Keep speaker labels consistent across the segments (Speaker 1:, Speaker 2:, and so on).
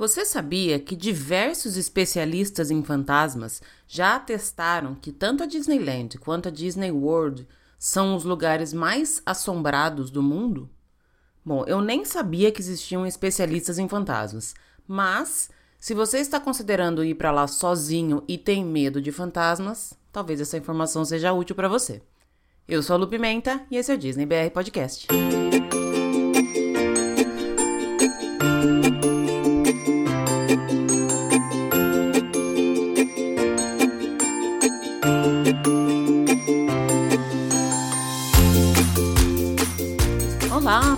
Speaker 1: Você sabia que diversos especialistas em fantasmas já atestaram que tanto a Disneyland quanto a Disney World são os lugares mais assombrados do mundo? Bom, eu nem sabia que existiam especialistas em fantasmas, mas se você está considerando ir para lá sozinho e tem medo de fantasmas, talvez essa informação seja útil para você. Eu sou a Lu Pimenta e esse é o Disney BR Podcast.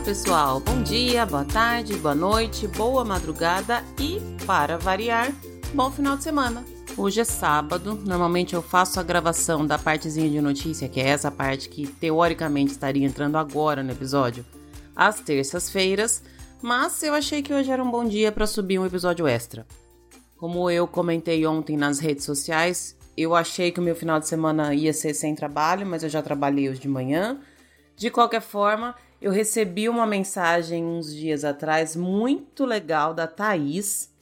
Speaker 1: Pessoal. Bom dia, boa tarde, boa noite, boa madrugada e, para variar, bom final de semana. Hoje é sábado, normalmente eu faço a gravação da partezinha de notícia, que é essa parte que teoricamente estaria entrando agora no episódio, às terças-feiras, mas eu achei que hoje era um bom dia para subir um episódio extra. Como eu comentei ontem nas redes sociais, eu achei que o meu final de semana ia ser sem trabalho, mas eu já trabalhei hoje de manhã. De qualquer forma, eu recebi uma mensagem uns dias atrás muito legal da Thaís,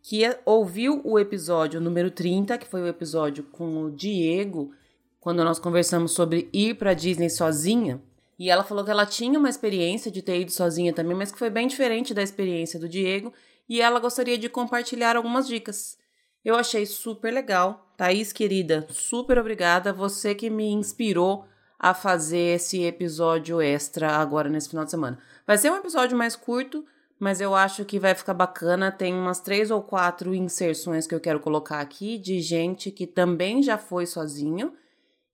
Speaker 1: que ouviu o episódio número 30, que foi o episódio com o Diego, quando nós conversamos sobre ir para Disney sozinha. E ela falou que ela tinha uma experiência de ter ido sozinha também, mas que foi bem diferente da experiência do Diego, e ela gostaria de compartilhar algumas dicas. Eu achei super legal. Thaís, querida, super obrigada. Você que me inspirou a fazer esse episódio extra agora nesse final de semana. Vai ser um episódio mais curto, mas eu acho que vai ficar bacana. Tem umas três ou quatro inserções que eu quero colocar aqui de gente que também já foi sozinho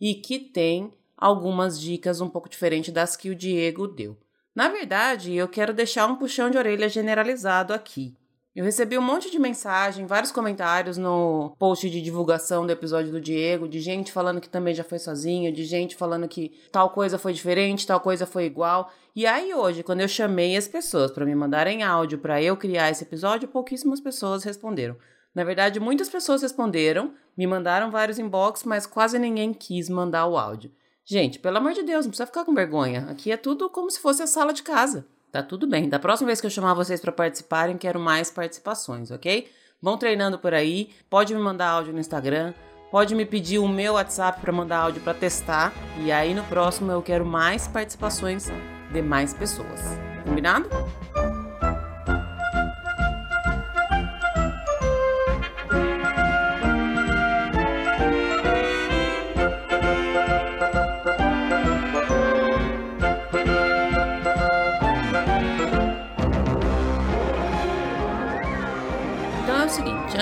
Speaker 1: e que tem algumas dicas um pouco diferentes das que o Diego deu. Na verdade, eu quero deixar um puxão de orelha generalizado aqui. Eu recebi um monte de mensagem, vários comentários no post de divulgação do episódio do Diego, de gente falando que também já foi sozinho, de gente falando que tal coisa foi diferente, tal coisa foi igual. E aí hoje, quando eu chamei as pessoas para me mandarem áudio para eu criar esse episódio, pouquíssimas pessoas responderam. Na verdade, muitas pessoas responderam, me mandaram vários inbox, mas quase ninguém quis mandar o áudio. Gente, pelo amor de Deus, não precisa ficar com vergonha. Aqui é tudo como se fosse a sala de casa. Tá tudo bem. Da próxima vez que eu chamar vocês para participarem, quero mais participações, ok? Vão treinando por aí. Pode me mandar áudio no Instagram. Pode me pedir o meu WhatsApp para mandar áudio para testar. E aí no próximo eu quero mais participações de mais pessoas. Combinado?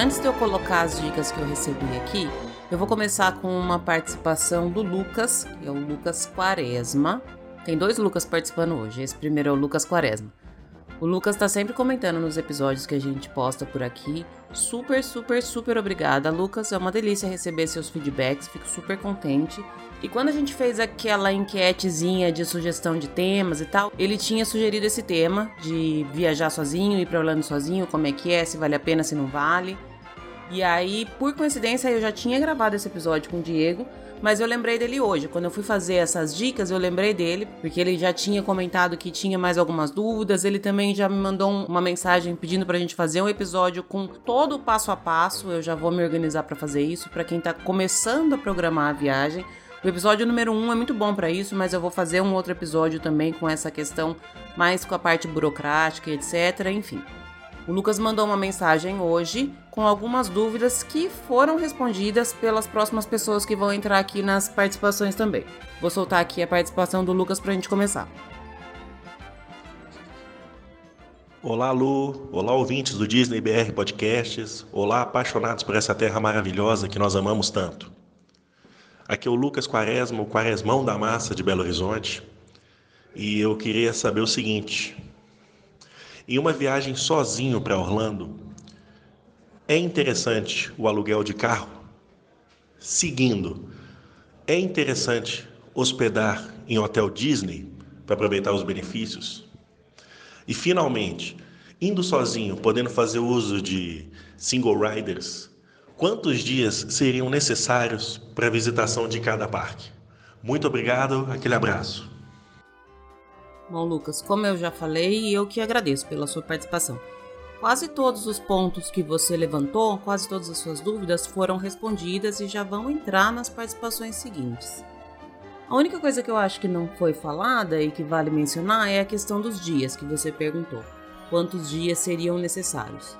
Speaker 1: Antes de eu colocar as dicas que eu recebi aqui, eu vou começar com uma participação do Lucas, que é o Lucas Quaresma. Tem dois Lucas participando hoje. Esse primeiro é o Lucas Quaresma. O Lucas tá sempre comentando nos episódios que a gente posta por aqui. Super, super, super obrigada, Lucas. É uma delícia receber seus feedbacks, fico super contente. E quando a gente fez aquela enquetezinha de sugestão de temas e tal, ele tinha sugerido esse tema de viajar sozinho, ir para Orlando sozinho, como é que é, se vale a pena, se não vale. E aí, por coincidência, eu já tinha gravado esse episódio com o Diego, mas eu lembrei dele hoje. Quando eu fui fazer essas dicas, eu lembrei dele, porque ele já tinha comentado que tinha mais algumas dúvidas. Ele também já me mandou uma mensagem pedindo pra gente fazer um episódio com todo o passo a passo. Eu já vou me organizar para fazer isso, para quem tá começando a programar a viagem. O episódio número 1 um é muito bom para isso, mas eu vou fazer um outro episódio também com essa questão mais com a parte burocrática, etc. Enfim. O Lucas mandou uma mensagem hoje com algumas dúvidas que foram respondidas pelas próximas pessoas que vão entrar aqui nas participações também. Vou soltar aqui a participação do Lucas para a gente começar.
Speaker 2: Olá, Lu. Olá, ouvintes do Disney BR Podcasts. Olá, apaixonados por essa terra maravilhosa que nós amamos tanto. Aqui é o Lucas Quaresma, o Quaresmão da Massa de Belo Horizonte. E eu queria saber o seguinte: em uma viagem sozinho para Orlando, é interessante o aluguel de carro? Seguindo, é interessante hospedar em hotel Disney para aproveitar os benefícios? E finalmente, indo sozinho, podendo fazer uso de single riders, quantos dias seriam necessários para a visitação de cada parque? Muito obrigado, aquele abraço.
Speaker 1: Bom, Lucas, como eu já falei, eu que agradeço pela sua participação. Quase todos os pontos que você levantou, quase todas as suas dúvidas foram respondidas e já vão entrar nas participações seguintes. A única coisa que eu acho que não foi falada e que vale mencionar é a questão dos dias que você perguntou. Quantos dias seriam necessários?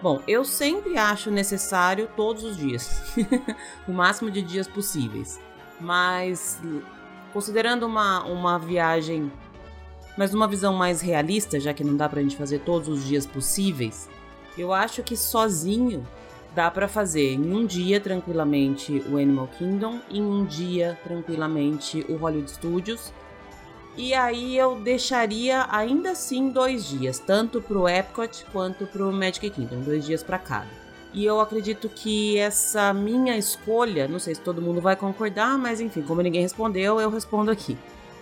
Speaker 1: Bom, eu sempre acho necessário todos os dias, o máximo de dias possíveis. Mas considerando uma, uma viagem mas numa visão mais realista, já que não dá pra gente fazer todos os dias possíveis, eu acho que sozinho dá para fazer em um dia tranquilamente o Animal Kingdom, em um dia tranquilamente o Hollywood Studios. E aí eu deixaria ainda assim dois dias, tanto pro Epcot quanto pro Magic Kingdom, dois dias para cada. E eu acredito que essa minha escolha, não sei se todo mundo vai concordar, mas enfim, como ninguém respondeu, eu respondo aqui.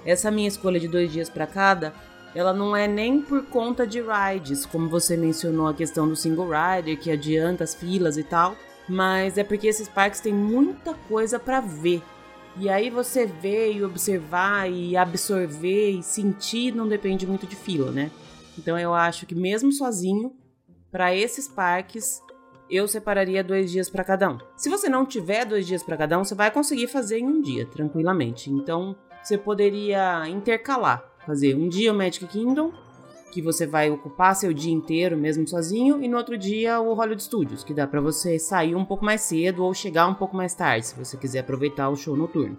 Speaker 1: Essa minha escolha de dois dias para cada, ela não é nem por conta de rides, como você mencionou a questão do single rider, que adianta as filas e tal, mas é porque esses parques têm muita coisa para ver. E aí você ver e observar e absorver e sentir não depende muito de fila, né? Então eu acho que mesmo sozinho, para esses parques, eu separaria dois dias para cada um. Se você não tiver dois dias para cada um, você vai conseguir fazer em um dia, tranquilamente. Então você poderia intercalar, fazer um dia o Magic Kingdom, que você vai ocupar seu dia inteiro mesmo sozinho, e no outro dia o Hollywood Studios, que dá para você sair um pouco mais cedo ou chegar um pouco mais tarde, se você quiser aproveitar o show noturno.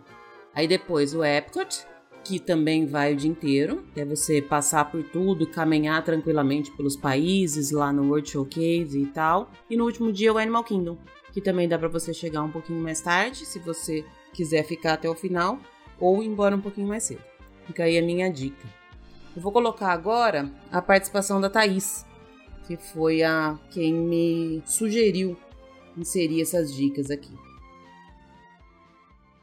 Speaker 1: Aí depois o Epcot, que também vai o dia inteiro, é você passar por tudo, caminhar tranquilamente pelos países lá no World Showcase e tal. E no último dia o Animal Kingdom, que também dá para você chegar um pouquinho mais tarde, se você quiser ficar até o final ou ir embora um pouquinho mais cedo. Fica aí a minha dica. Eu vou colocar agora a participação da Thaís, que foi a quem me sugeriu inserir essas dicas aqui.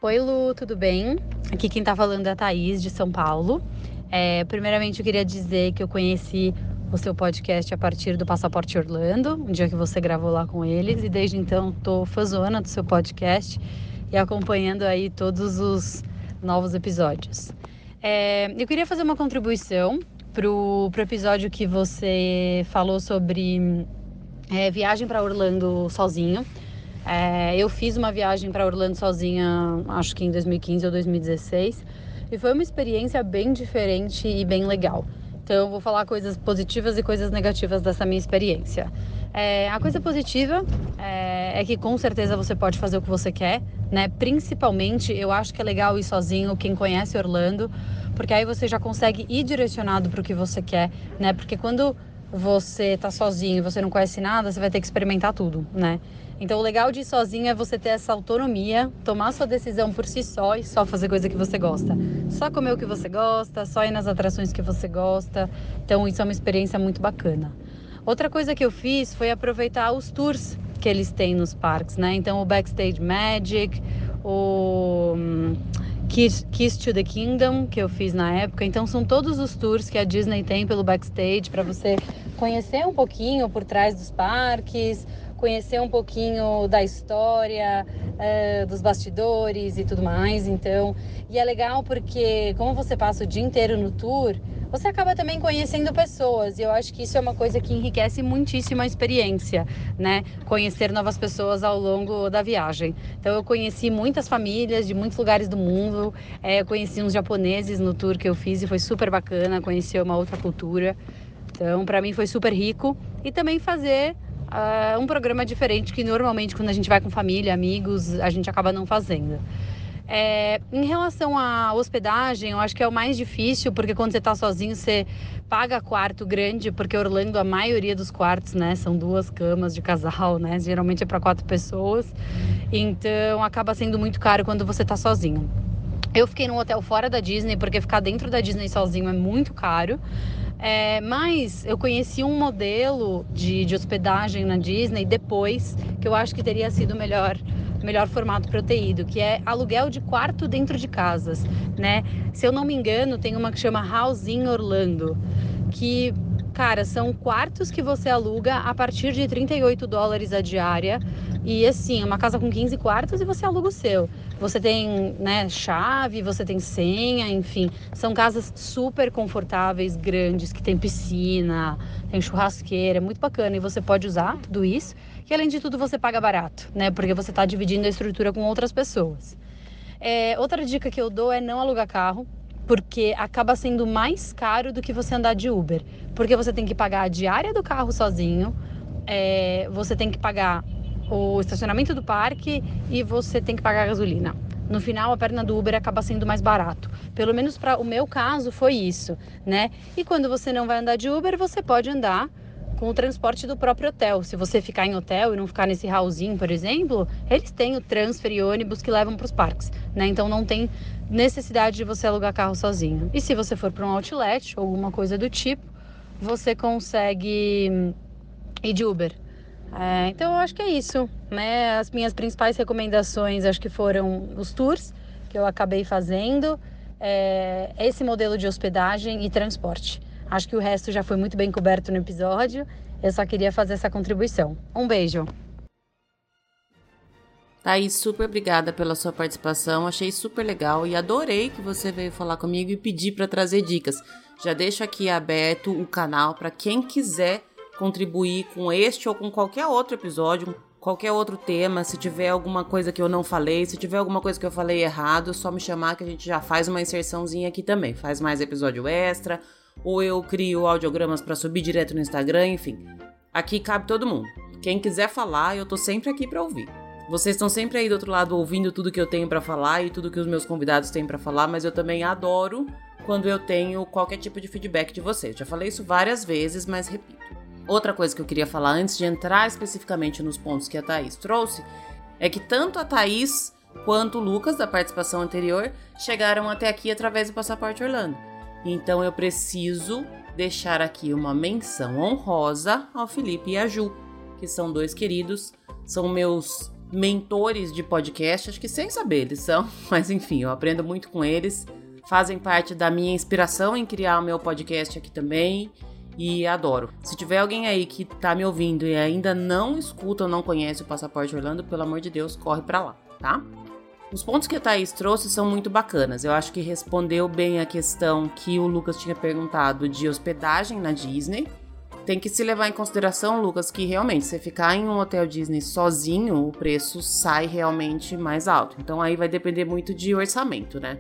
Speaker 3: Oi Lu, tudo bem? Aqui quem tá falando é a Thaís, de São Paulo. É, primeiramente eu queria dizer que eu conheci o seu podcast a partir do Passaporte Orlando, um dia que você gravou lá com eles, e desde então tô fãzona do seu podcast e acompanhando aí todos os novos episódios. É, eu queria fazer uma contribuição para o episódio que você falou sobre é, viagem para Orlando sozinho. É, eu fiz uma viagem para Orlando sozinha, acho que em 2015 ou 2016, e foi uma experiência bem diferente e bem legal. Então, eu vou falar coisas positivas e coisas negativas dessa minha experiência. É, a coisa positiva é, é, que com certeza você pode fazer o que você quer, né? Principalmente, eu acho que é legal ir sozinho, quem conhece Orlando, porque aí você já consegue ir direcionado para o que você quer, né? Porque quando você tá sozinho você não conhece nada, você vai ter que experimentar tudo, né? Então, o legal de ir sozinho é você ter essa autonomia, tomar sua decisão por si só e só fazer coisa que você gosta. Só comer o que você gosta, só ir nas atrações que você gosta. Então, isso é uma experiência muito bacana. Outra coisa que eu fiz foi aproveitar os tours que eles têm nos parques, né? Então o Backstage Magic, o hum, Kiss, Kiss to the Kingdom, que eu fiz na época. Então são todos os tours que a Disney tem pelo backstage para você conhecer um pouquinho por trás dos parques, conhecer um pouquinho da história, uh, dos bastidores e tudo mais. Então, e é legal porque como você passa o dia inteiro no tour, você acaba também conhecendo pessoas. E eu acho que isso é uma coisa que enriquece muitíssimo a experiência, né? Conhecer novas pessoas ao longo da viagem. Então eu conheci muitas famílias de muitos lugares do mundo. É, eu conheci uns japoneses no tour que eu fiz e foi super bacana conhecer uma outra cultura. Então, para mim foi super rico. E também fazer uh, um programa diferente que normalmente quando a gente vai com família, amigos, a gente acaba não fazendo. É, em relação à hospedagem, eu acho que é o mais difícil, porque quando você está sozinho, você paga quarto grande, porque Orlando, a maioria dos quartos, né, são duas camas de casal, né? Geralmente é para quatro pessoas. Então acaba sendo muito caro quando você está sozinho. Eu fiquei num hotel fora da Disney, porque ficar dentro da Disney sozinho é muito caro. É, mas eu conheci um modelo de, de hospedagem na Disney depois, que eu acho que teria sido melhor melhor formato ido, que é aluguel de quarto dentro de casas, né? Se eu não me engano, tem uma que chama House in Orlando, que cara, são quartos que você aluga a partir de 38 dólares a diária. E assim, uma casa com 15 quartos e você aluga o seu. Você tem né, chave, você tem senha, enfim. São casas super confortáveis, grandes, que tem piscina, tem churrasqueira, é muito bacana. E você pode usar tudo isso. E além de tudo, você paga barato, né? Porque você está dividindo a estrutura com outras pessoas. É, outra dica que eu dou é não alugar carro, porque acaba sendo mais caro do que você andar de Uber. Porque você tem que pagar a diária do carro sozinho, é, você tem que pagar o estacionamento do parque e você tem que pagar a gasolina. No final, a perna do Uber acaba sendo mais barato. Pelo menos para o meu caso foi isso, né? E quando você não vai andar de Uber, você pode andar com o transporte do próprio hotel. Se você ficar em hotel e não ficar nesse hallzinho, por exemplo, eles têm o transfer e ônibus que levam para os parques, né? Então não tem necessidade de você alugar carro sozinho. E se você for para um outlet ou alguma coisa do tipo, você consegue ir de Uber. É, então eu acho que é isso, né? As minhas principais recomendações acho que foram os tours que eu acabei fazendo, é, esse modelo de hospedagem e transporte. Acho que o resto já foi muito bem coberto no episódio. Eu só queria fazer essa contribuição. Um beijo.
Speaker 1: Thaís, super obrigada pela sua participação. Achei super legal e adorei que você veio falar comigo e pedir para trazer dicas. Já deixo aqui aberto o canal para quem quiser contribuir com este ou com qualquer outro episódio, qualquer outro tema. Se tiver alguma coisa que eu não falei, se tiver alguma coisa que eu falei errado, é só me chamar que a gente já faz uma inserçãozinha aqui também. Faz mais episódio extra, ou eu crio audiogramas para subir direto no Instagram, enfim. Aqui cabe todo mundo. Quem quiser falar, eu tô sempre aqui para ouvir. Vocês estão sempre aí do outro lado ouvindo tudo que eu tenho para falar e tudo que os meus convidados têm para falar, mas eu também adoro quando eu tenho qualquer tipo de feedback de vocês. Já falei isso várias vezes, mas repito. Outra coisa que eu queria falar antes de entrar especificamente nos pontos que a Thaís trouxe é que tanto a Thaís quanto o Lucas, da participação anterior, chegaram até aqui através do Passaporte Orlando. Então eu preciso deixar aqui uma menção honrosa ao Felipe e a Ju, que são dois queridos, são meus mentores de podcast, acho que sem saber eles são, mas enfim, eu aprendo muito com eles, fazem parte da minha inspiração em criar o meu podcast aqui também e adoro. Se tiver alguém aí que tá me ouvindo e ainda não escuta ou não conhece o Passaporte Orlando, pelo amor de Deus, corre para lá, tá? Os pontos que a Thaís trouxe são muito bacanas. Eu acho que respondeu bem a questão que o Lucas tinha perguntado de hospedagem na Disney. Tem que se levar em consideração, Lucas, que realmente você ficar em um hotel Disney sozinho, o preço sai realmente mais alto. Então aí vai depender muito de orçamento, né?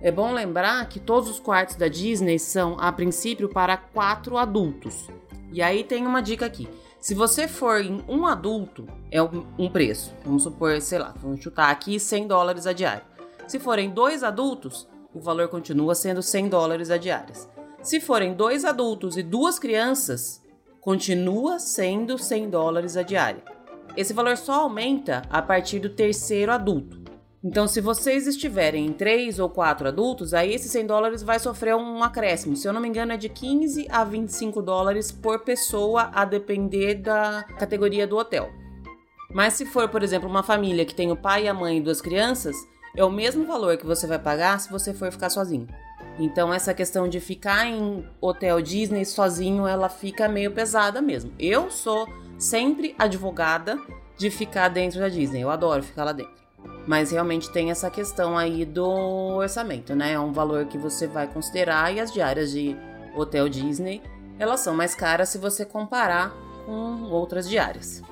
Speaker 1: É bom lembrar que todos os quartos da Disney são, a princípio, para quatro adultos. E aí tem uma dica aqui. Se você for em um adulto, é um preço. Vamos supor, sei lá, vamos chutar aqui 100 dólares a diária. Se forem dois adultos, o valor continua sendo 100 dólares a diária. Se forem dois adultos e duas crianças, continua sendo 100 dólares a diária. Esse valor só aumenta a partir do terceiro adulto. Então, se vocês estiverem em três ou quatro adultos, aí esses 100 dólares vai sofrer um acréscimo. Se eu não me engano, é de 15 a 25 dólares por pessoa, a depender da categoria do hotel. Mas se for, por exemplo, uma família que tem o pai, a mãe e duas crianças, é o mesmo valor que você vai pagar se você for ficar sozinho. Então essa questão de ficar em hotel Disney sozinho, ela fica meio pesada mesmo. Eu sou sempre advogada de ficar dentro da Disney. Eu adoro ficar lá dentro. Mas realmente tem essa questão aí do orçamento, né? É um valor que você vai considerar e as diárias de hotel Disney, elas são mais caras se você comparar com outras diárias.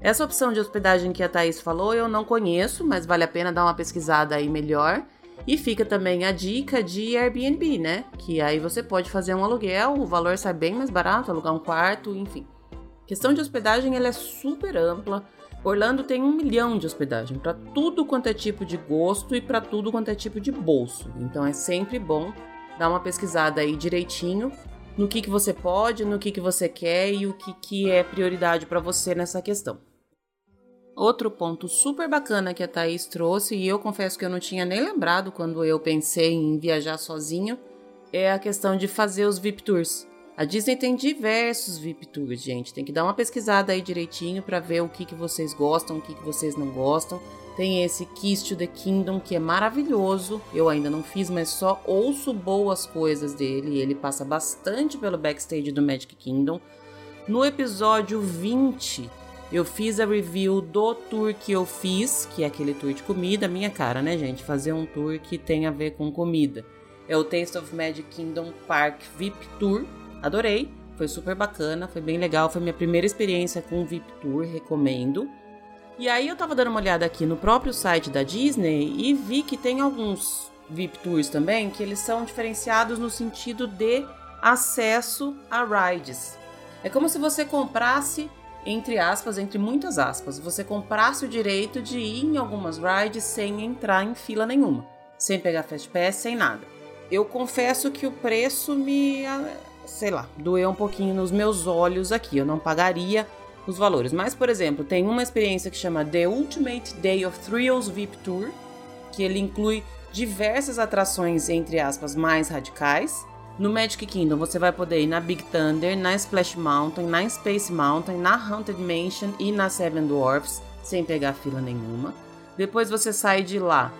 Speaker 1: Essa opção de hospedagem que a Thaís falou eu não conheço, mas vale a pena dar uma pesquisada aí melhor. E fica também a dica de Airbnb, né? Que aí você pode fazer um aluguel, o valor sai bem mais barato, alugar um quarto, enfim. A questão de hospedagem ela é super ampla. Orlando tem um milhão de hospedagem para tudo quanto é tipo de gosto e para tudo quanto é tipo de bolso. Então é sempre bom dar uma pesquisada aí direitinho no que, que você pode, no que, que você quer e o que, que é prioridade para você nessa questão. Outro ponto super bacana que a Thaís trouxe, e eu confesso que eu não tinha nem lembrado quando eu pensei em viajar sozinho, é a questão de fazer os VIP Tours. A Disney tem diversos VIP Tours, gente. Tem que dar uma pesquisada aí direitinho para ver o que, que vocês gostam, o que, que vocês não gostam. Tem esse Kiss to the Kingdom que é maravilhoso. Eu ainda não fiz, mas só ouço boas coisas dele. Ele passa bastante pelo backstage do Magic Kingdom. No episódio 20, eu fiz a review do tour que eu fiz, que é aquele tour de comida, minha cara, né, gente? Fazer um tour que tem a ver com comida. É o Taste of Magic Kingdom Park VIP Tour. Adorei, foi super bacana, foi bem legal, foi minha primeira experiência com VIP Tour, recomendo. E aí eu tava dando uma olhada aqui no próprio site da Disney e vi que tem alguns VIP Tours também que eles são diferenciados no sentido de acesso a rides. É como se você comprasse entre aspas, entre muitas aspas, você comprasse o direito de ir em algumas rides sem entrar em fila nenhuma, sem pegar Fast Pass, sem nada. Eu confesso que o preço me, sei lá, doeu um pouquinho nos meus olhos aqui. Eu não pagaria os valores. Mas, por exemplo, tem uma experiência que chama The Ultimate Day of Thrills VIP Tour, que ele inclui diversas atrações, entre aspas, mais radicais no Magic Kingdom você vai poder ir na Big Thunder, na Splash Mountain, na Space Mountain, na Haunted Mansion e na Seven Dwarfs, sem pegar fila nenhuma. Depois você sai de lá,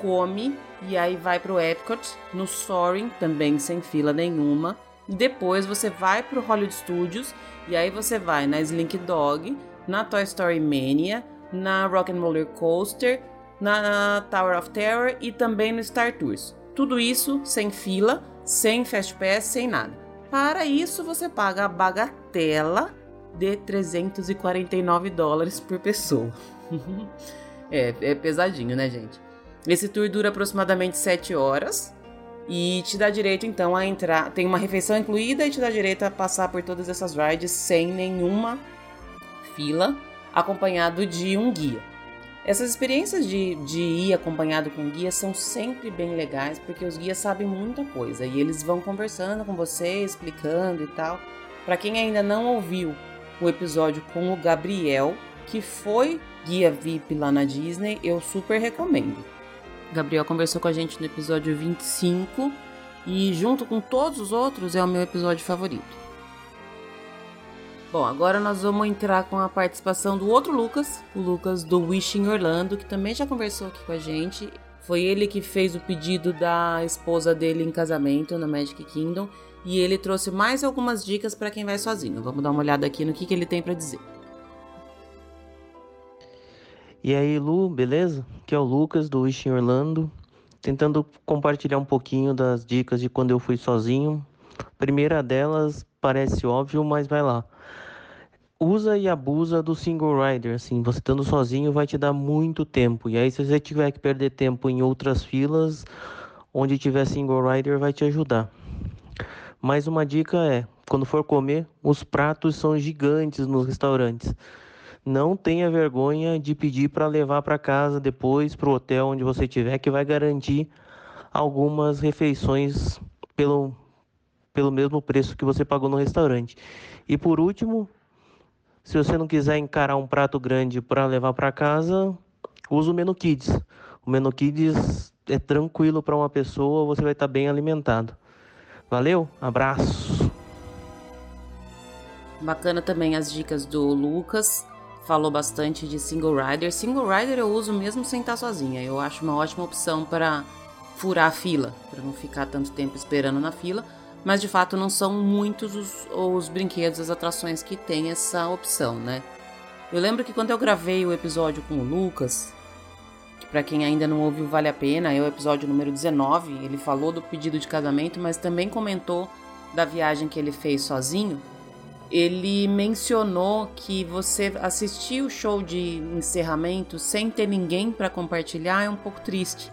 Speaker 1: come e aí vai pro Epcot, no Soaring, também sem fila nenhuma. Depois você vai pro Hollywood Studios e aí você vai na Slink Dog, na Toy Story Mania, na Rock and Roller Coaster, na Tower of Terror e também no Star Tours. Tudo isso sem fila sem Fast Pass, sem nada. Para isso, você paga a bagatela de 349 dólares por pessoa. é, é pesadinho, né, gente? Esse tour dura aproximadamente 7 horas e te dá direito então a entrar. Tem uma refeição incluída e te dá direito a passar por todas essas rides sem nenhuma fila, acompanhado de um guia. Essas experiências de, de ir acompanhado com guia são sempre bem legais, porque os guias sabem muita coisa e eles vão conversando com você, explicando e tal. Para quem ainda não ouviu o episódio com o Gabriel, que foi guia VIP lá na Disney, eu super recomendo. Gabriel conversou com a gente no episódio 25 e, junto com todos os outros, é o meu episódio favorito. Bom, agora nós vamos entrar com a participação do outro Lucas, o Lucas do Wishing Orlando, que também já conversou aqui com a gente. Foi ele que fez o pedido da esposa dele em casamento na Magic Kingdom e ele trouxe mais algumas dicas para quem vai sozinho. Vamos dar uma olhada aqui no que, que ele tem para dizer.
Speaker 4: E aí, Lu, beleza? Aqui é o Lucas do Wishing Orlando, tentando compartilhar um pouquinho das dicas de quando eu fui sozinho. Primeira delas parece óbvio, mas vai lá usa e abusa do single rider, assim, você estando sozinho vai te dar muito tempo. E aí se você tiver que perder tempo em outras filas, onde tiver single rider vai te ajudar. Mais uma dica é, quando for comer, os pratos são gigantes nos restaurantes. Não tenha vergonha de pedir para levar para casa depois para o hotel onde você estiver, que vai garantir algumas refeições pelo, pelo mesmo preço que você pagou no restaurante. E por último, se você não quiser encarar um prato grande para levar para casa, usa o menu Kids. O menu Kids é tranquilo para uma pessoa, você vai estar tá bem alimentado. Valeu, abraço.
Speaker 1: Bacana também as dicas do Lucas. Falou bastante de single rider. Single rider eu uso mesmo sem estar sozinha. Eu acho uma ótima opção para furar a fila, para não ficar tanto tempo esperando na fila mas de fato não são muitos os, os brinquedos, as atrações que têm essa opção, né? Eu lembro que quando eu gravei o episódio com o Lucas, que para quem ainda não ouviu vale a pena, é o episódio número 19, ele falou do pedido de casamento, mas também comentou da viagem que ele fez sozinho. Ele mencionou que você assistir o show de encerramento sem ter ninguém para compartilhar é um pouco triste.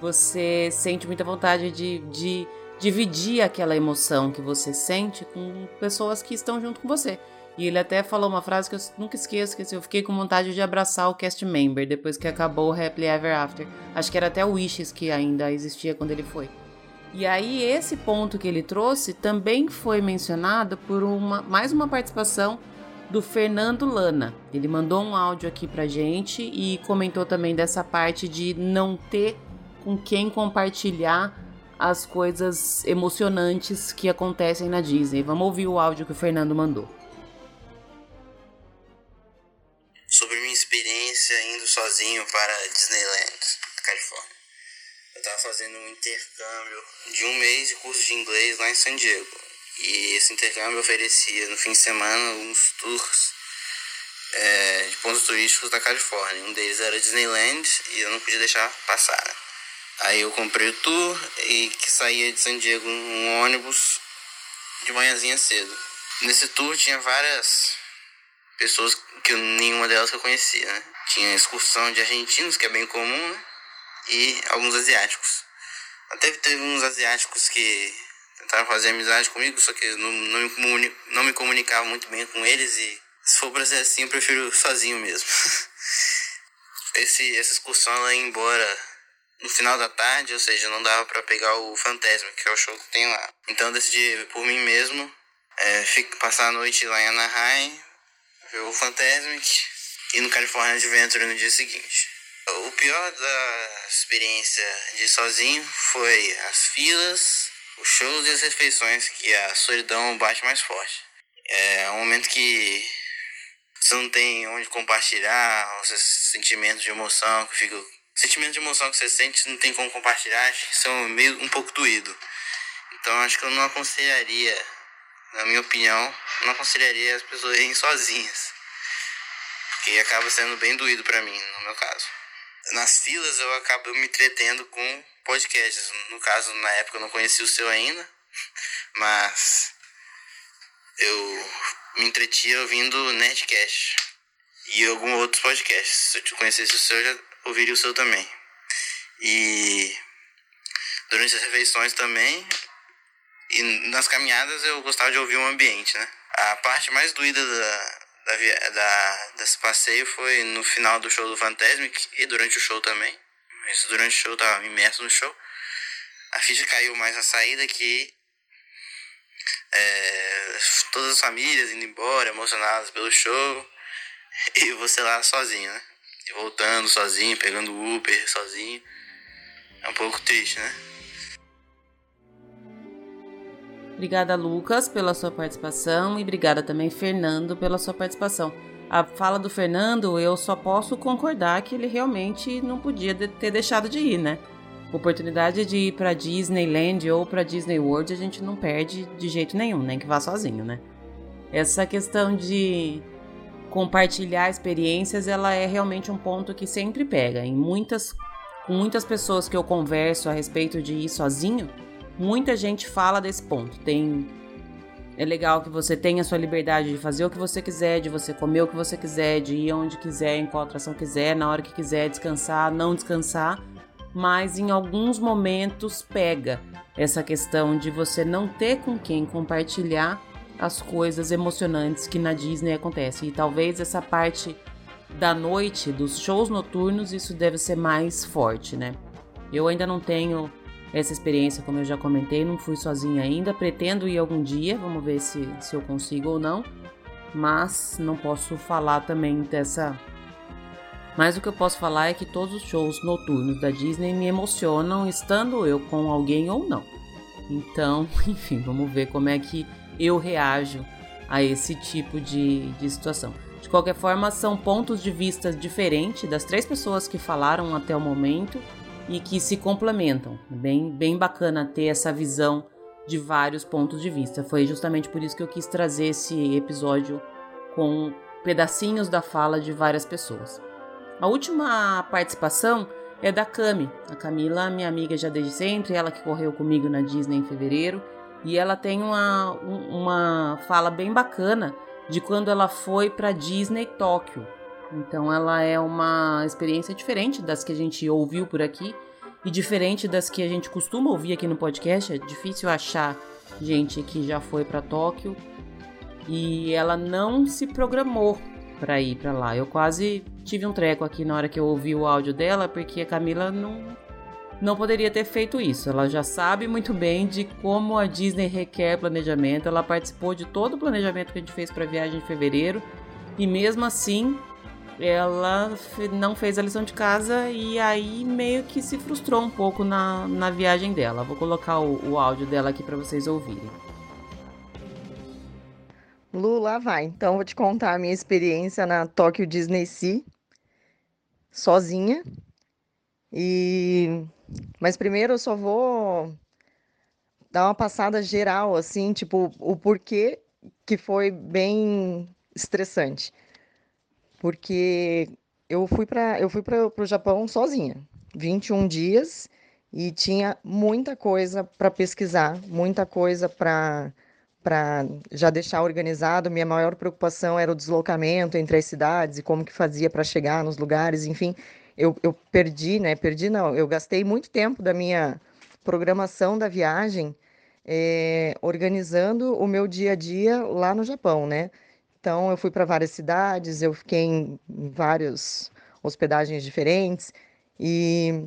Speaker 1: Você sente muita vontade de, de dividir aquela emoção que você sente com pessoas que estão junto com você. E ele até falou uma frase que eu nunca esqueço, que assim, eu fiquei com vontade de abraçar o cast member depois que acabou o Happily Ever After. Acho que era até o Wishes que ainda existia quando ele foi. E aí esse ponto que ele trouxe também foi mencionado por uma mais uma participação do Fernando Lana. Ele mandou um áudio aqui pra gente e comentou também dessa parte de não ter com quem compartilhar as coisas emocionantes que acontecem na Disney. Vamos ouvir o áudio que o Fernando mandou.
Speaker 5: Sobre minha experiência indo sozinho para Disneyland, Califórnia. Estava fazendo um intercâmbio de um mês de curso de inglês lá em San Diego. E esse intercâmbio oferecia no fim de semana uns tours é, de pontos turísticos da Califórnia. Um deles era Disneyland e eu não podia deixar passar. Aí eu comprei o tour e que saía de San Diego um ônibus de manhãzinha cedo. Nesse tour tinha várias pessoas que eu, nenhuma delas eu conhecia, né? Tinha excursão de argentinos, que é bem comum, né? E alguns asiáticos. Até teve uns asiáticos que tentaram fazer amizade comigo, só que não, não, me, comuni não me comunicava muito bem com eles e se for pra ser assim, eu prefiro sozinho mesmo. Esse, essa excursão ela ia embora no final da tarde, ou seja, não dava para pegar o Fantasma, que é o show que tem lá. Então eu decidi por mim mesmo é, passar a noite lá em Anaheim, ver o Fantasmic e no California Adventure no dia seguinte. O pior da experiência de sozinho foi as filas, os shows e as refeições, que a solidão bate mais forte. É um momento que você não tem onde compartilhar os sentimentos de emoção que fica sentimento de emoção que você sente não tem como compartilhar acho que são meio um pouco doído então acho que eu não aconselharia na minha opinião não aconselharia as pessoas irem sozinhas porque acaba sendo bem doído para mim no meu caso nas filas eu acabo me entretendo com podcasts no caso na época eu não conhecia o seu ainda mas eu me entretia ouvindo Nerdcast e alguns outros podcasts. Se eu conhecesse o seu, eu já ouviria o seu também. E durante as refeições também, e nas caminhadas eu gostava de ouvir o ambiente, né? A parte mais doída da, da, da, desse passeio foi no final do show do Fantasmic e durante o show também. Mas durante o show eu tava imerso no show. A ficha caiu mais na saída que é, todas as famílias indo embora, emocionadas pelo show, e você lá sozinho, né? E voltando sozinho, pegando Uber sozinho. É um pouco triste, né?
Speaker 1: Obrigada, Lucas, pela sua participação e obrigada também, Fernando, pela sua participação. A fala do Fernando, eu só posso concordar que ele realmente não podia ter deixado de ir, né? oportunidade de ir para Disneyland ou para Disney World a gente não perde de jeito nenhum, nem que vá sozinho, né? Essa questão de compartilhar experiências, ela é realmente um ponto que sempre pega. Em muitas, com muitas pessoas que eu converso a respeito de ir sozinho, muita gente fala desse ponto. Tem é legal que você tenha a sua liberdade de fazer o que você quiser, de você comer o que você quiser, de ir onde quiser, em qual atração quiser, na hora que quiser, descansar, não descansar mas em alguns momentos pega essa questão de você não ter com quem compartilhar as coisas emocionantes que na Disney acontecem. E talvez essa parte da noite, dos shows noturnos, isso deve ser mais forte, né? Eu ainda não tenho essa experiência, como eu já comentei, não fui sozinha ainda, pretendo ir algum dia, vamos ver se, se eu consigo ou não, mas não posso falar também dessa mas o que eu posso falar é que todos os shows noturnos da Disney me emocionam, estando eu com alguém ou não. Então, enfim, vamos ver como é que eu reajo a esse tipo de, de situação. De qualquer forma, são pontos de vista diferentes das três pessoas que falaram até o momento e que se complementam. Bem, bem bacana ter essa visão de vários pontos de vista. Foi justamente por isso que eu quis trazer esse episódio com pedacinhos da fala de várias pessoas. A última participação é da Cami. A Camila, minha amiga já desde sempre, ela que correu comigo na Disney em fevereiro. E ela tem uma, uma fala bem bacana de quando ela foi para Disney Tóquio. Então ela é uma experiência diferente das que a gente ouviu por aqui e diferente das que a gente costuma ouvir aqui no podcast. É difícil achar gente que já foi para Tóquio e ela não se programou para ir para lá. Eu quase tive um treco aqui na hora que eu ouvi o áudio dela, porque a Camila não não poderia ter feito isso. Ela já sabe muito bem de como a Disney requer planejamento. Ela participou de todo o planejamento que a gente fez para a viagem de fevereiro e mesmo assim ela não fez a lição de casa e aí meio que se frustrou um pouco na, na viagem dela. Vou colocar o, o áudio dela aqui para vocês ouvirem.
Speaker 6: Lu, lá vai. Então, vou te contar a minha experiência na Tokyo Disney Sea, sozinha. E mas primeiro eu só vou dar uma passada geral assim, tipo, o porquê que foi bem estressante. Porque eu fui para eu fui para o Japão sozinha, 21 dias e tinha muita coisa para pesquisar, muita coisa para para já deixar organizado. Minha maior preocupação era o deslocamento entre as cidades e como que fazia para chegar nos lugares, enfim. Eu, eu perdi, né? Perdi não, eu gastei muito tempo da minha programação da viagem é, organizando o meu dia a dia lá no Japão, né? Então eu fui para várias cidades, eu fiquei em várias hospedagens diferentes e,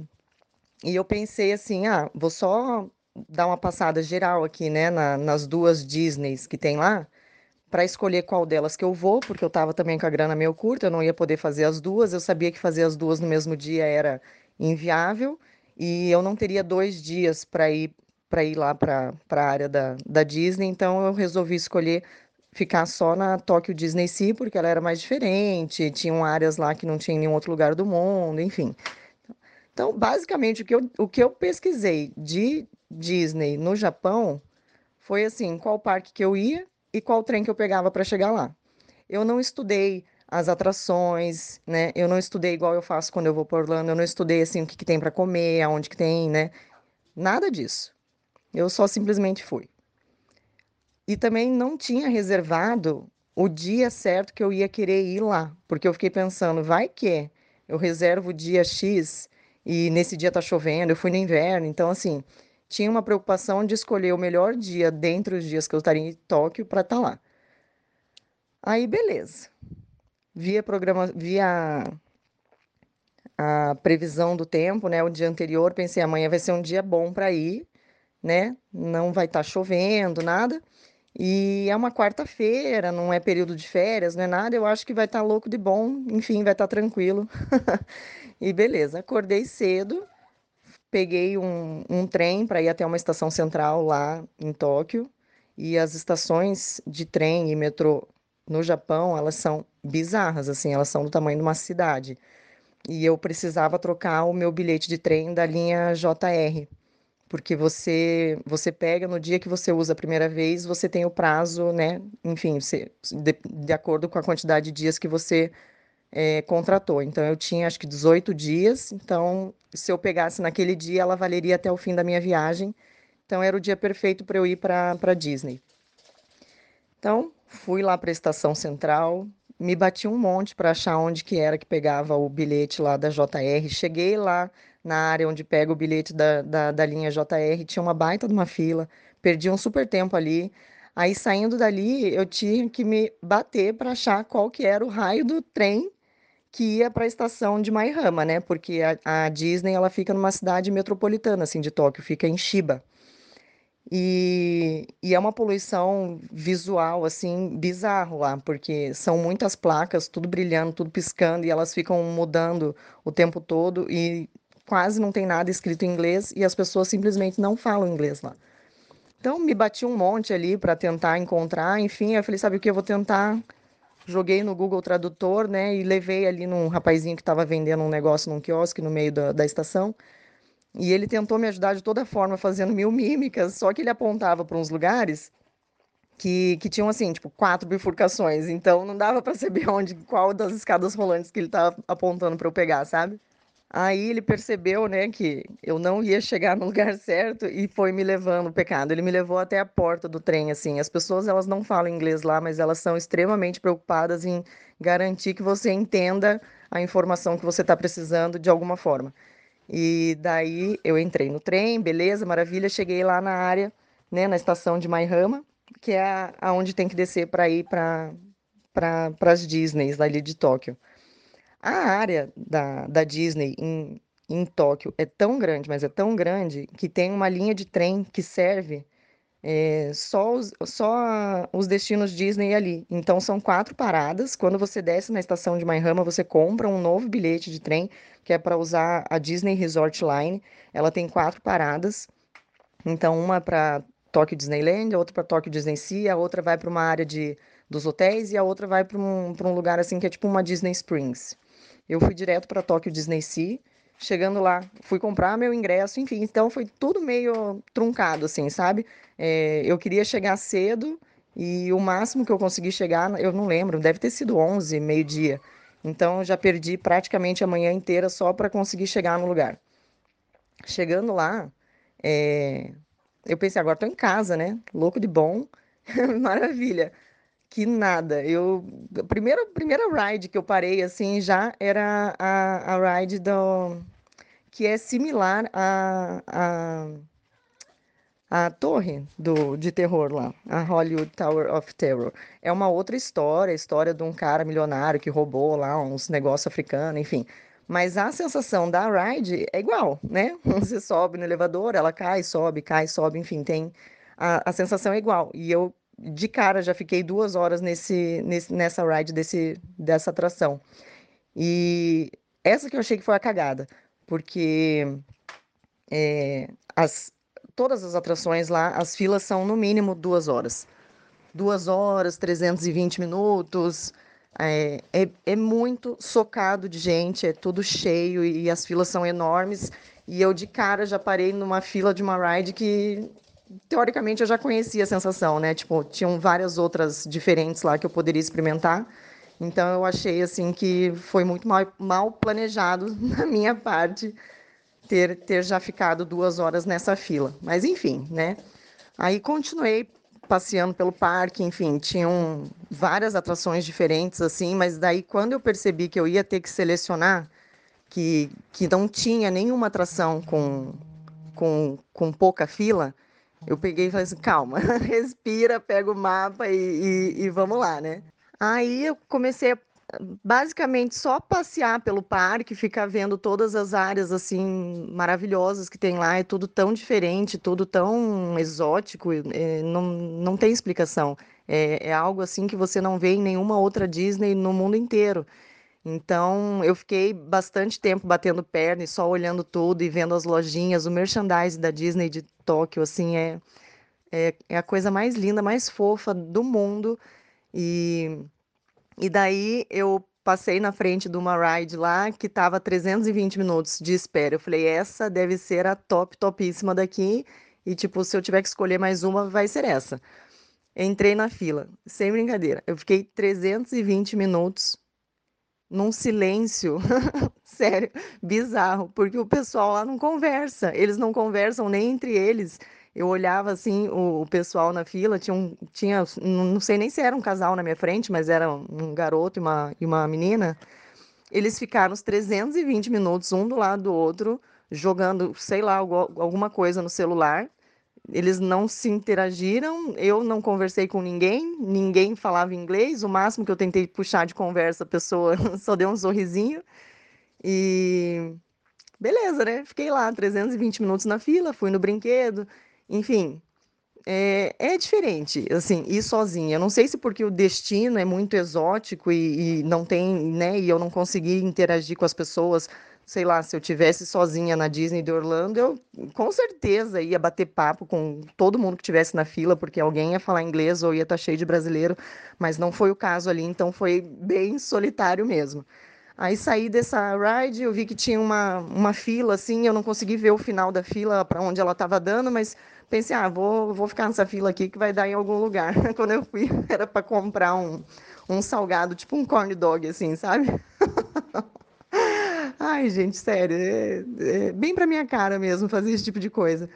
Speaker 6: e eu pensei assim, ah, vou só dar uma passada geral aqui, né, na, nas duas Disneys que tem lá, para escolher qual delas que eu vou, porque eu estava também com a grana meio curta, eu não ia poder fazer as duas, eu sabia que fazer as duas no mesmo dia era inviável e eu não teria dois dias para ir para ir lá para a área da, da Disney, então eu resolvi escolher ficar só na Tokyo Disney Sea, porque ela era mais diferente, tinham áreas lá que não tinha em nenhum outro lugar do mundo, enfim. Então, basicamente, o que eu, o que eu pesquisei de Disney no Japão foi assim, qual parque que eu ia e qual trem que eu pegava para chegar lá. Eu não estudei as atrações, né? Eu não estudei igual eu faço quando eu vou para Orlando, eu não estudei assim o que, que tem para comer, aonde que tem, né? Nada disso. Eu só simplesmente fui. E também não tinha reservado o dia certo que eu ia querer ir lá, porque eu fiquei pensando, vai que eu reservo o dia X e nesse dia tá chovendo, eu fui no inverno, então assim, tinha uma preocupação de escolher o melhor dia dentre os dias que eu estaria em Tóquio para estar tá lá. Aí, beleza. Via programa, via a previsão do tempo, né? O dia anterior, pensei amanhã vai ser um dia bom para ir, né? Não vai estar tá chovendo, nada. E é uma quarta-feira, não é período de férias, não é nada. Eu acho que vai estar tá louco de bom, enfim, vai estar tá tranquilo. e beleza, acordei cedo, peguei um, um trem para ir até uma estação central lá em Tóquio. E as estações de trem e metrô no Japão, elas são bizarras, assim, elas são do tamanho de uma cidade. E eu precisava trocar o meu bilhete de trem da linha JR, porque você você pega no dia que você usa a primeira vez, você tem o prazo, né? Enfim, você, de, de acordo com a quantidade de dias que você é, contratou. Então eu tinha acho que 18 dias, então se eu pegasse naquele dia, ela valeria até o fim da minha viagem. Então era o dia perfeito para eu ir para Disney. Então fui lá para a estação central, me bati um monte para achar onde que era que pegava o bilhete lá da JR. Cheguei lá na área onde pega o bilhete da, da, da linha JR, tinha uma baita de uma fila, perdi um super tempo ali. Aí saindo dali, eu tinha que me bater para achar qual que era o raio do trem que ia para a estação de Maihama, né? Porque a, a, Disney ela fica numa cidade metropolitana assim de Tóquio, fica em Shiba. E, e é uma poluição visual assim bizarro lá, porque são muitas placas, tudo brilhando, tudo piscando e elas ficam mudando o tempo todo e quase não tem nada escrito em inglês e as pessoas simplesmente não falam inglês lá. Então me bati um monte ali para tentar encontrar, enfim, eu falei, sabe o que eu vou tentar joguei no Google Tradutor, né, e levei ali num rapazinho que estava vendendo um negócio num quiosque no meio da, da estação. E ele tentou me ajudar de toda forma, fazendo mil mímicas, só que ele apontava para uns lugares que, que tinham, assim, tipo, quatro bifurcações. Então não dava para saber onde, qual das escadas rolantes que ele estava apontando para eu pegar, sabe? Aí ele percebeu, né, que eu não ia chegar no lugar certo e foi me levando o pecado. Ele me levou até a porta do trem, assim. As pessoas, elas não falam inglês lá, mas elas são extremamente preocupadas em garantir que você entenda a informação que você está precisando de alguma forma. E daí eu entrei no trem, beleza, maravilha, cheguei lá na área, né, na estação de Maihama, que é aonde tem que descer para ir para para as Disneys ali de Tóquio. A área da, da Disney em, em Tóquio é tão grande, mas é tão grande, que tem uma linha de trem que serve é, só, os, só os destinos Disney ali. Então são quatro paradas. Quando você desce na estação de Maihama, você compra um novo bilhete de trem, que é para usar a Disney Resort Line. Ela tem quatro paradas. Então, uma para Tóquio Disneyland, outra para Tóquio Disney Sea, a outra vai para uma área de, dos hotéis e a outra vai para um, um lugar assim que é tipo uma Disney Springs. Eu fui direto para Tóquio Disney Sea. Chegando lá, fui comprar meu ingresso, enfim, então foi tudo meio truncado, assim, sabe? É, eu queria chegar cedo e o máximo que eu consegui chegar, eu não lembro, deve ter sido 11, meio-dia. Então já perdi praticamente a manhã inteira só para conseguir chegar no lugar. Chegando lá, é... eu pensei, agora estou em casa, né? Louco de bom, maravilha. Que nada. Eu a primeira primeira ride que eu parei assim já era a, a ride do que é similar a, a a torre do, de terror lá, a Hollywood Tower of Terror. É uma outra história, a história de um cara milionário que roubou lá uns negócios africanos, enfim. Mas a sensação da ride é igual, né? Você sobe no elevador, ela cai, sobe, cai, sobe, enfim, tem. A, a sensação é igual. E eu, de cara, já fiquei duas horas nesse, nesse, nessa ride desse, dessa atração. E essa que eu achei que foi a cagada, porque é, as, todas as atrações lá, as filas são no mínimo duas horas. Duas horas, 320 minutos. É, é, é muito socado de gente, é tudo cheio e as filas são enormes. E eu, de cara, já parei numa fila de uma ride que, teoricamente, eu já conhecia a sensação, né? Tipo, tinham várias outras diferentes lá que eu poderia experimentar. Então, eu achei, assim, que foi muito mal, mal planejado na minha parte ter, ter já ficado duas horas nessa fila. Mas enfim, né? Aí continuei passeando pelo parque, enfim, tinham várias atrações diferentes, assim, mas daí quando eu percebi que eu ia ter que selecionar, que, que não tinha nenhuma atração com, com, com pouca fila, eu peguei e falei assim, calma, respira, pega o mapa e, e, e vamos lá, né? Aí eu comecei a basicamente só passear pelo parque, ficar vendo todas as áreas assim maravilhosas que tem lá, é tudo tão diferente, tudo tão exótico, é, não, não tem explicação. É, é algo assim que você não vê em nenhuma outra Disney no mundo inteiro. Então, eu fiquei bastante tempo batendo perna e só olhando tudo e vendo as lojinhas, o merchandising da Disney de Tóquio, assim, é, é, é a coisa mais linda, mais fofa do mundo. E e daí eu passei na frente de uma ride lá que tava 320 minutos de espera. Eu falei, essa deve ser a top, topíssima daqui. E, tipo, se eu tiver que escolher mais uma, vai ser essa. Entrei na fila, sem brincadeira. Eu fiquei 320 minutos num silêncio, sério, bizarro, porque o pessoal lá não conversa. Eles não conversam nem entre eles eu olhava assim, o, o, pessoal na fila, tinha, um, tinha, não sei nem se era um casal na minha frente, mas era um garoto e uma, e uma menina. Eles ficaram uns 320 minutos, um do lado do outro, jogando, sei lá, alguma coisa no celular. Eles não se interagiram, eu não conversei com ninguém, ninguém falava inglês. O máximo que eu tentei puxar de conversa, a pessoa só deu um sorrisinho. E beleza, né? Fiquei lá 320 minutos na fila, fui no brinquedo. Enfim, é, é, diferente, assim, ir sozinha. Eu não sei se porque o destino é muito exótico e, e, não tem, né, e eu não consegui interagir com as pessoas. Sei lá, se eu tivesse sozinha na Disney de Orlando, eu com certeza ia bater papo com todo mundo que tivesse na fila, porque alguém ia falar inglês ou ia estar cheio de brasileiro, mas não foi o caso ali, então foi bem solitário mesmo. Aí saí dessa ride, eu vi que tinha uma, uma fila, assim, eu não consegui ver o final da fila para onde ela estava dando, mas pensei, ah, vou, vou ficar nessa fila aqui que vai dar em algum lugar. Quando eu fui, era para comprar um, um salgado, tipo um corn dog, assim, sabe? Ai, gente, sério, é, é bem para minha cara mesmo fazer esse tipo de coisa.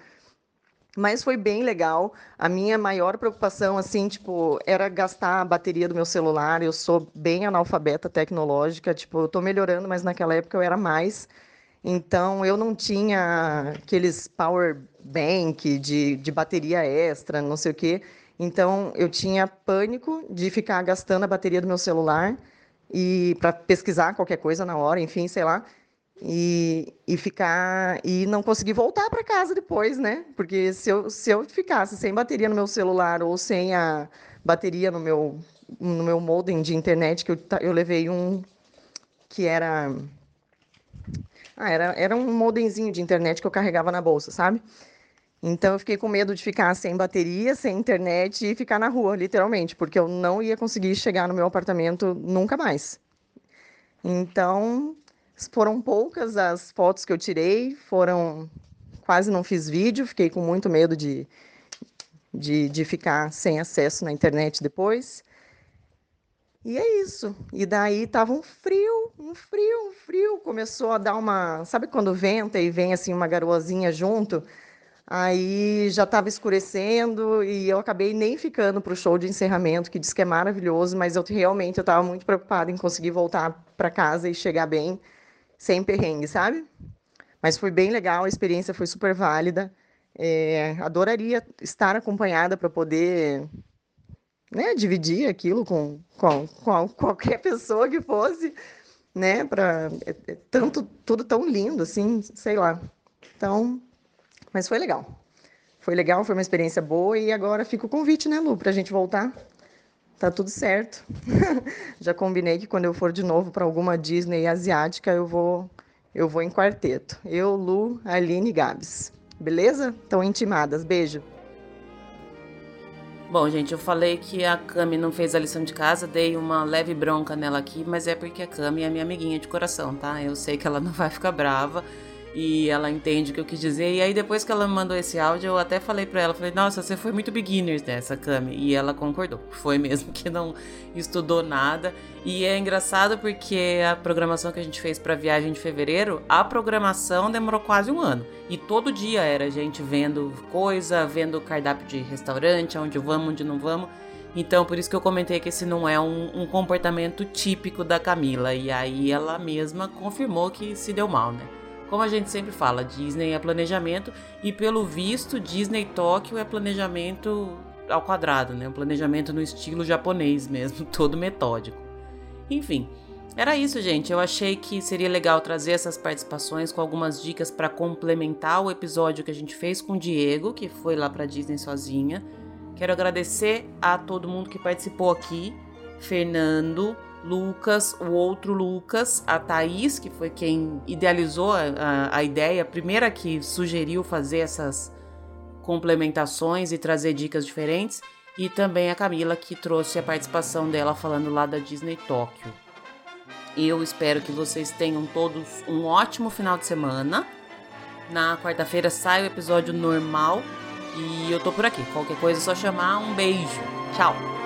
Speaker 6: Mas foi bem legal. A minha maior preocupação, assim, tipo, era gastar a bateria do meu celular. Eu sou bem analfabeta tecnológica, tipo, eu tô melhorando, mas naquela época eu era mais. Então, eu não tinha aqueles power bank de, de bateria extra, não sei o quê. Então, eu tinha pânico de ficar gastando a bateria do meu celular e para pesquisar qualquer coisa na hora, enfim, sei lá, e, e ficar e não conseguir voltar para casa depois, né? Porque se eu, se eu ficasse sem bateria no meu celular ou sem a bateria no meu no meu modem de internet que eu, eu levei um que era ah, era, era um modemzinho de internet que eu carregava na bolsa, sabe? Então eu fiquei com medo de ficar sem bateria, sem internet e ficar na rua, literalmente, porque eu não ia conseguir chegar no meu apartamento nunca mais. Então, foram poucas as fotos que eu tirei, foram quase não fiz vídeo, fiquei com muito medo de, de, de ficar sem acesso na internet depois. E é isso. E daí tava um frio, um frio, um frio. Começou a dar uma. Sabe quando venta e vem assim uma garoazinha junto? Aí já estava escurecendo e eu acabei nem ficando para o show de encerramento, que diz que é maravilhoso, mas eu realmente eu estava muito preocupada em conseguir voltar para casa e chegar bem, sem perrengue, sabe? Mas foi bem legal, a experiência foi super válida. É, adoraria estar acompanhada para poder né, dividir aquilo com, com, com, qualquer pessoa que fosse, né, para é, é, tanto tudo tão lindo assim, sei lá. Então, mas foi legal. Foi legal, foi uma experiência boa e agora fica o convite, né, Lu, para a gente voltar. Tá tudo certo. Já combinei que quando eu for de novo para alguma Disney asiática, eu vou eu vou em quarteto. Eu, Lu, Aline e Gabs. Beleza? Estão intimadas. Beijo.
Speaker 1: Bom, gente, eu falei que a Cami não fez a lição de casa, dei uma leve bronca nela aqui, mas é porque a Cami é minha amiguinha de coração, tá? Eu sei que ela não vai ficar brava e ela entende o que eu quis dizer. E aí depois que ela me mandou esse áudio, eu até falei para ela, falei: "Nossa, você foi muito beginners dessa, Cami". E ela concordou. Foi mesmo que não estudou nada. E é engraçado porque a programação que a gente fez para viagem de fevereiro, a programação demorou quase um ano. E todo dia era a gente vendo coisa, vendo cardápio de restaurante, onde vamos, onde não vamos. Então, por isso que eu comentei que esse não é um, um, comportamento típico da Camila. E aí ela mesma confirmou que se deu mal, né? Como a gente sempre fala, Disney é planejamento e pelo visto Disney Tóquio é planejamento ao quadrado, né? Um planejamento no estilo japonês mesmo, todo metódico. Enfim, era isso, gente. Eu achei que seria legal trazer essas participações com algumas dicas para complementar o episódio que a gente fez com o Diego, que foi lá para Disney sozinha. Quero agradecer a todo mundo que participou aqui, Fernando, Lucas, o outro Lucas, a Thaís, que foi quem idealizou a, a, ideia, a primeira que sugeriu fazer essas complementações e trazer dicas diferentes, e também a Camila, que trouxe a participação dela falando lá da Disney Tóquio. Eu espero que vocês tenham todos um ótimo final de semana. Na quarta-feira sai o episódio normal e eu tô por aqui. Qualquer coisa é só chamar. Um beijo. Tchau.